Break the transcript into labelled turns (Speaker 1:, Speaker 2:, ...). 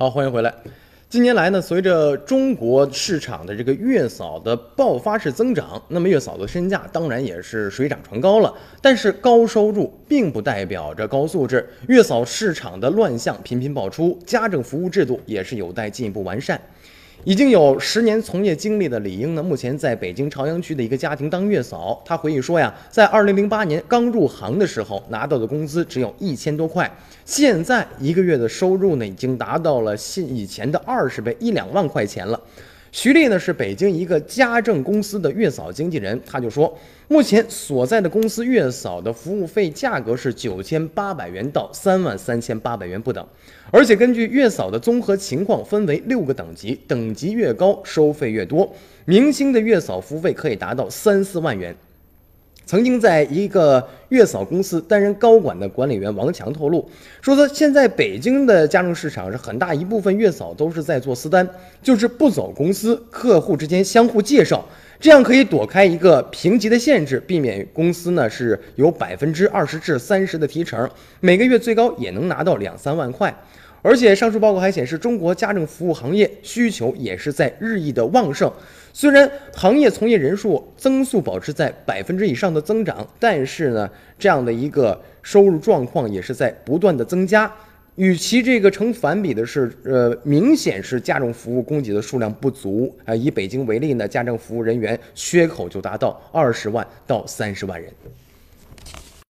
Speaker 1: 好，欢迎回来。近年来呢，随着中国市场的这个月嫂的爆发式增长，那么月嫂的身价当然也是水涨船高了。但是高收入并不代表着高素质，月嫂市场的乱象频频爆出，家政服务制度也是有待进一步完善。已经有十年从业经历的李英呢，目前在北京朝阳区的一个家庭当月嫂。她回忆说呀，在二零零八年刚入行的时候，拿到的工资只有一千多块，现在一个月的收入呢，已经达到了现以前的二十倍，一两万块钱了。徐丽呢是北京一个家政公司的月嫂经纪人，她就说，目前所在的公司月嫂的服务费价格是九千八百元到三万三千八百元不等，而且根据月嫂的综合情况分为六个等级，等级越高收费越多。明星的月嫂服务费可以达到三四万元。曾经在一个月嫂公司担任高管的管理员王强透露说：“说现在北京的家政市场是很大一部分月嫂都是在做私单，就是不走公司，客户之间相互介绍，这样可以躲开一个评级的限制，避免公司呢是有百分之二十至三十的提成，每个月最高也能拿到两三万块。”而且上述报告还显示，中国家政服务行业需求也是在日益的旺盛。虽然行业从业人数增速保持在百分之以上的增长，但是呢，这样的一个收入状况也是在不断的增加。与其这个成反比的是，呃，明显是家政服务供给的数量不足啊。以北京为例呢，家政服务人员缺口就达到二十万到三十万人。